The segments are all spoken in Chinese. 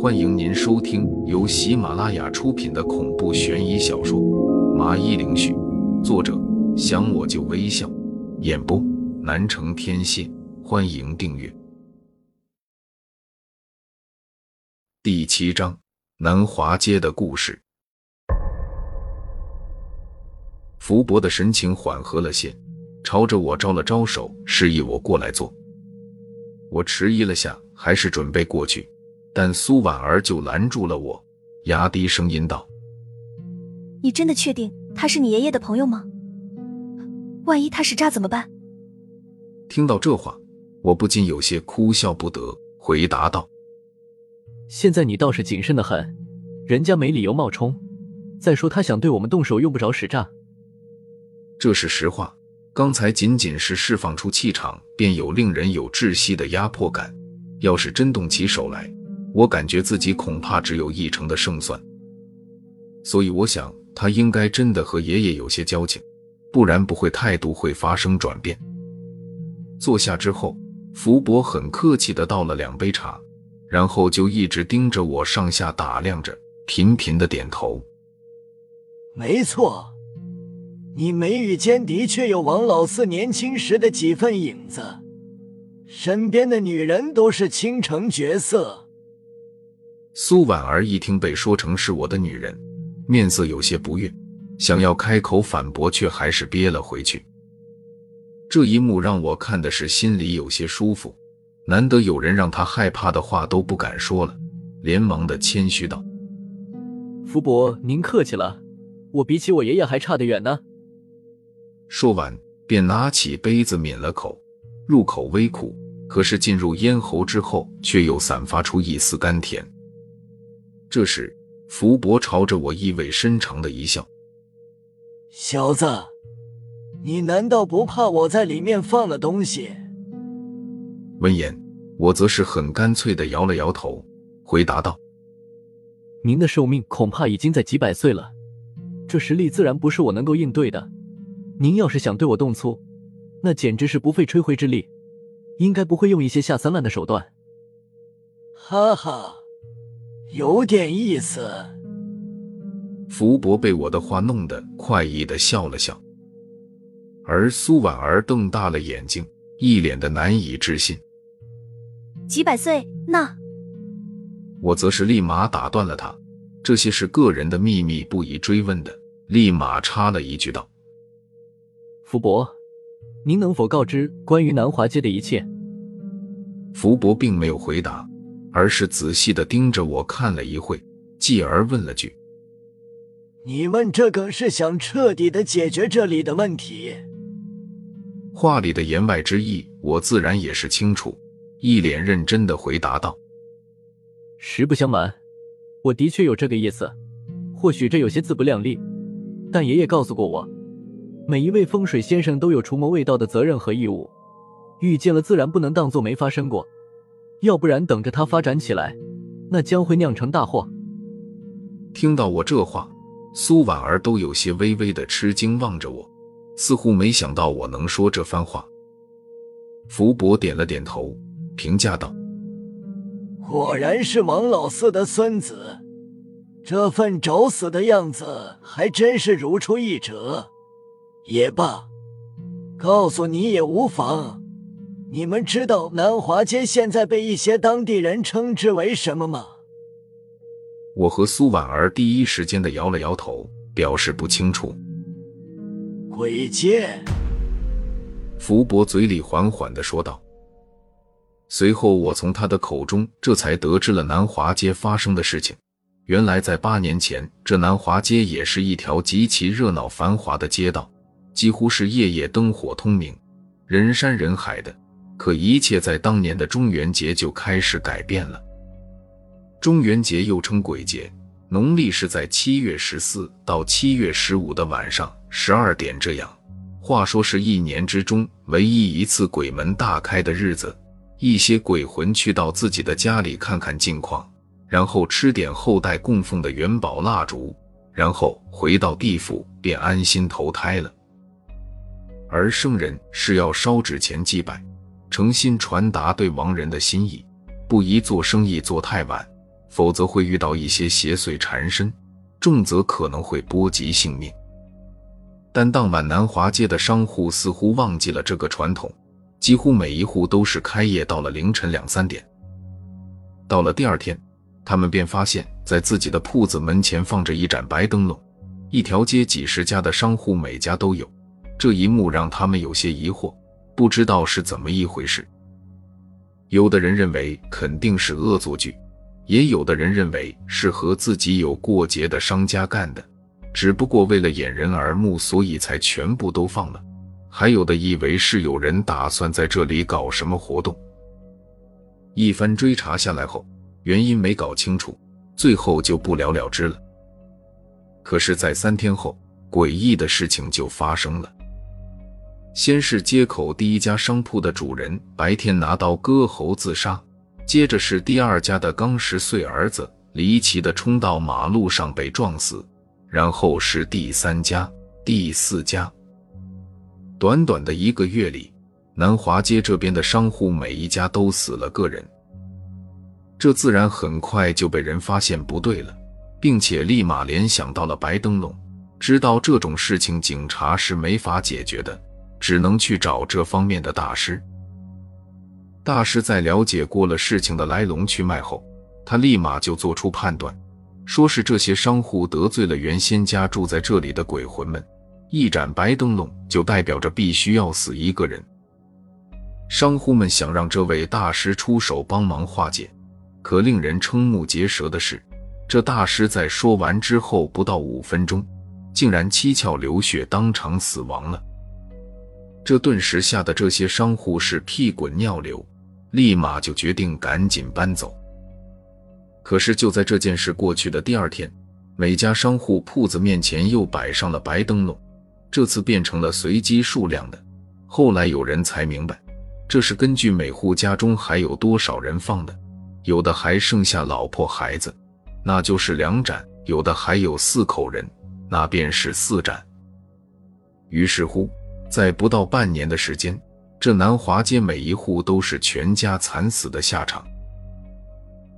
欢迎您收听由喜马拉雅出品的恐怖悬疑小说《麻衣灵絮》，作者想我就微笑，演播南城天蝎。欢迎订阅。第七章：南华街的故事。福伯的神情缓和了些，朝着我招了招手，示意我过来坐。我迟疑了下，还是准备过去，但苏婉儿就拦住了我，压低声音道：“你真的确定他是你爷爷的朋友吗？万一他是渣怎么办？”听到这话，我不禁有些哭笑不得，回答道：“现在你倒是谨慎的很，人家没理由冒充。再说他想对我们动手，用不着使诈。”这是实话。刚才仅仅是释放出气场，便有令人有窒息的压迫感。要是真动起手来，我感觉自己恐怕只有一成的胜算。所以我想，他应该真的和爷爷有些交情，不然不会态度会发生转变。坐下之后，福伯很客气的倒了两杯茶，然后就一直盯着我上下打量着，频频的点头。没错。你眉宇间的确有王老四年轻时的几分影子，身边的女人都是倾城绝色。苏婉儿一听被说成是我的女人，面色有些不悦，想要开口反驳，却还是憋了回去。这一幕让我看的是心里有些舒服，难得有人让她害怕的话都不敢说了，连忙的谦虚道：“福伯，您客气了，我比起我爷爷还差得远呢。”说完，便拿起杯子抿了口，入口微苦，可是进入咽喉之后，却又散发出一丝甘甜。这时，福伯朝着我意味深长的一笑：“小子，你难道不怕我在里面放了东西？”闻言，我则是很干脆的摇了摇头，回答道：“您的寿命恐怕已经在几百岁了，这实力自然不是我能够应对的。”您要是想对我动粗，那简直是不费吹灰之力，应该不会用一些下三滥的手段。哈哈，有点意思。福伯被我的话弄得快意的笑了笑，而苏婉儿瞪大了眼睛，一脸的难以置信。几百岁？那……我则是立马打断了他，这些是个人的秘密，不宜追问的。立马插了一句道。福伯，您能否告知关于南华街的一切？福伯并没有回答，而是仔细的盯着我看了一会，继而问了句：“你问这个是想彻底的解决这里的问题？”话里的言外之意，我自然也是清楚，一脸认真的回答道：“实不相瞒，我的确有这个意思。或许这有些自不量力，但爷爷告诉过我。”每一位风水先生都有除魔卫道的责任和义务，遇见了自然不能当做没发生过，要不然等着它发展起来，那将会酿成大祸。听到我这话，苏婉儿都有些微微的吃惊，望着我，似乎没想到我能说这番话。福伯点了点头，评价道：“果然是王老四的孙子，这份找死的样子还真是如出一辙。”也罢，告诉你也无妨。你们知道南华街现在被一些当地人称之为什么吗？我和苏婉儿第一时间的摇了摇头，表示不清楚。鬼街。福伯嘴里缓缓的说道。随后，我从他的口中这才得知了南华街发生的事情。原来，在八年前，这南华街也是一条极其热闹繁华的街道。几乎是夜夜灯火通明，人山人海的。可一切在当年的中元节就开始改变了。中元节又称鬼节，农历是在七月十四到七月十五的晚上十二点这样。话说是一年之中唯一一次鬼门大开的日子，一些鬼魂去到自己的家里看看近况，然后吃点后代供奉的元宝蜡烛，然后回到地府便安心投胎了。而生人是要烧纸钱祭拜，诚心传达对亡人的心意，不宜做生意做太晚，否则会遇到一些邪祟缠身，重则可能会波及性命。但当晚南华街的商户似乎忘记了这个传统，几乎每一户都是开业到了凌晨两三点。到了第二天，他们便发现，在自己的铺子门前放着一盏白灯笼，一条街几十家的商户每家都有。这一幕让他们有些疑惑，不知道是怎么一回事。有的人认为肯定是恶作剧，也有的人认为是和自己有过节的商家干的。只不过为了掩人耳目，所以才全部都放了。还有的以为是有人打算在这里搞什么活动。一番追查下来后，原因没搞清楚，最后就不了了之了。可是，在三天后，诡异的事情就发生了。先是街口第一家商铺的主人白天拿刀割喉自杀，接着是第二家的刚十岁儿子离奇的冲到马路上被撞死。然后是第三家、第四家。短短的一个月里，南华街这边的商户每一家都死了个人。这自然很快就被人发现不对了，并且立马联想到了白灯笼，知道这种事情警察是没法解决的，只能去找这方面的大师。大师在了解过了事情的来龙去脉后，他立马就做出判断。说是这些商户得罪了原先家住在这里的鬼魂们，一盏白灯笼就代表着必须要死一个人。商户们想让这位大师出手帮忙化解，可令人瞠目结舌的是，这大师在说完之后不到五分钟，竟然七窍流血，当场死亡了。这顿时吓得这些商户是屁滚尿流，立马就决定赶紧搬走。可是就在这件事过去的第二天，每家商户铺子面前又摆上了白灯笼，这次变成了随机数量的。后来有人才明白，这是根据每户家中还有多少人放的，有的还剩下老婆孩子，那就是两盏；有的还有四口人，那便是四盏。于是乎，在不到半年的时间，这南华街每一户都是全家惨死的下场。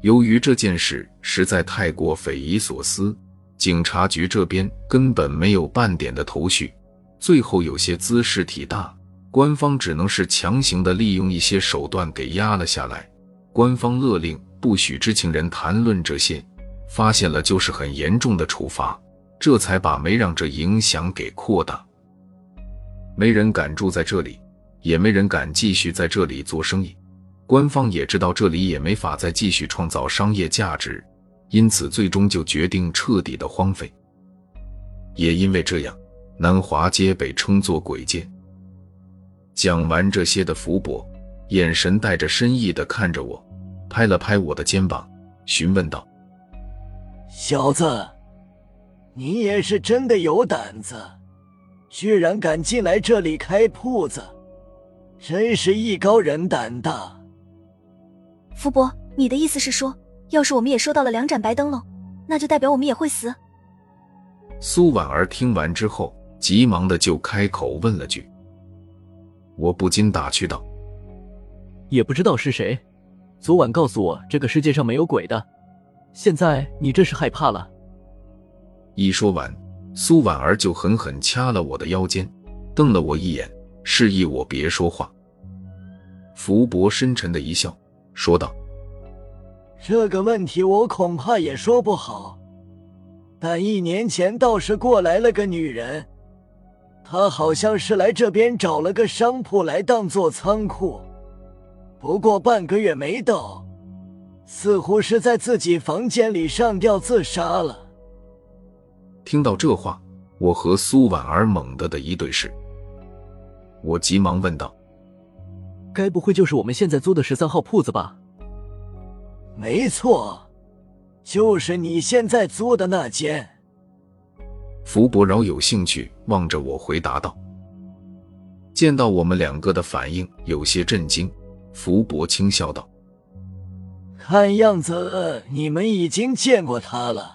由于这件事实在太过匪夷所思，警察局这边根本没有半点的头绪，最后有些姿势体大，官方只能是强行的利用一些手段给压了下来。官方勒令不许知情人谈论这些，发现了就是很严重的处罚，这才把没让这影响给扩大。没人敢住在这里，也没人敢继续在这里做生意。官方也知道这里也没法再继续创造商业价值，因此最终就决定彻底的荒废。也因为这样，南华街被称作鬼街。讲完这些的福伯，眼神带着深意的看着我，拍了拍我的肩膀，询问道：“小子，你也是真的有胆子，居然敢进来这里开铺子，真是艺高人胆大。”福伯，你的意思是说，要是我们也收到了两盏白灯笼，那就代表我们也会死？苏婉儿听完之后，急忙的就开口问了句：“我不禁打趣道，也不知道是谁，昨晚告诉我这个世界上没有鬼的，现在你这是害怕了？”一说完，苏婉儿就狠狠掐了我的腰间，瞪了我一眼，示意我别说话。福伯深沉的一笑。说道：“这个问题我恐怕也说不好，但一年前倒是过来了个女人，她好像是来这边找了个商铺来当做仓库，不过半个月没到，似乎是在自己房间里上吊自杀了。”听到这话，我和苏婉儿猛地的一对视，我急忙问道。该不会就是我们现在租的十三号铺子吧？没错，就是你现在租的那间。福伯饶有兴趣望着我回答道。见到我们两个的反应，有些震惊。福伯轻笑道：“看样子你们已经见过他了。”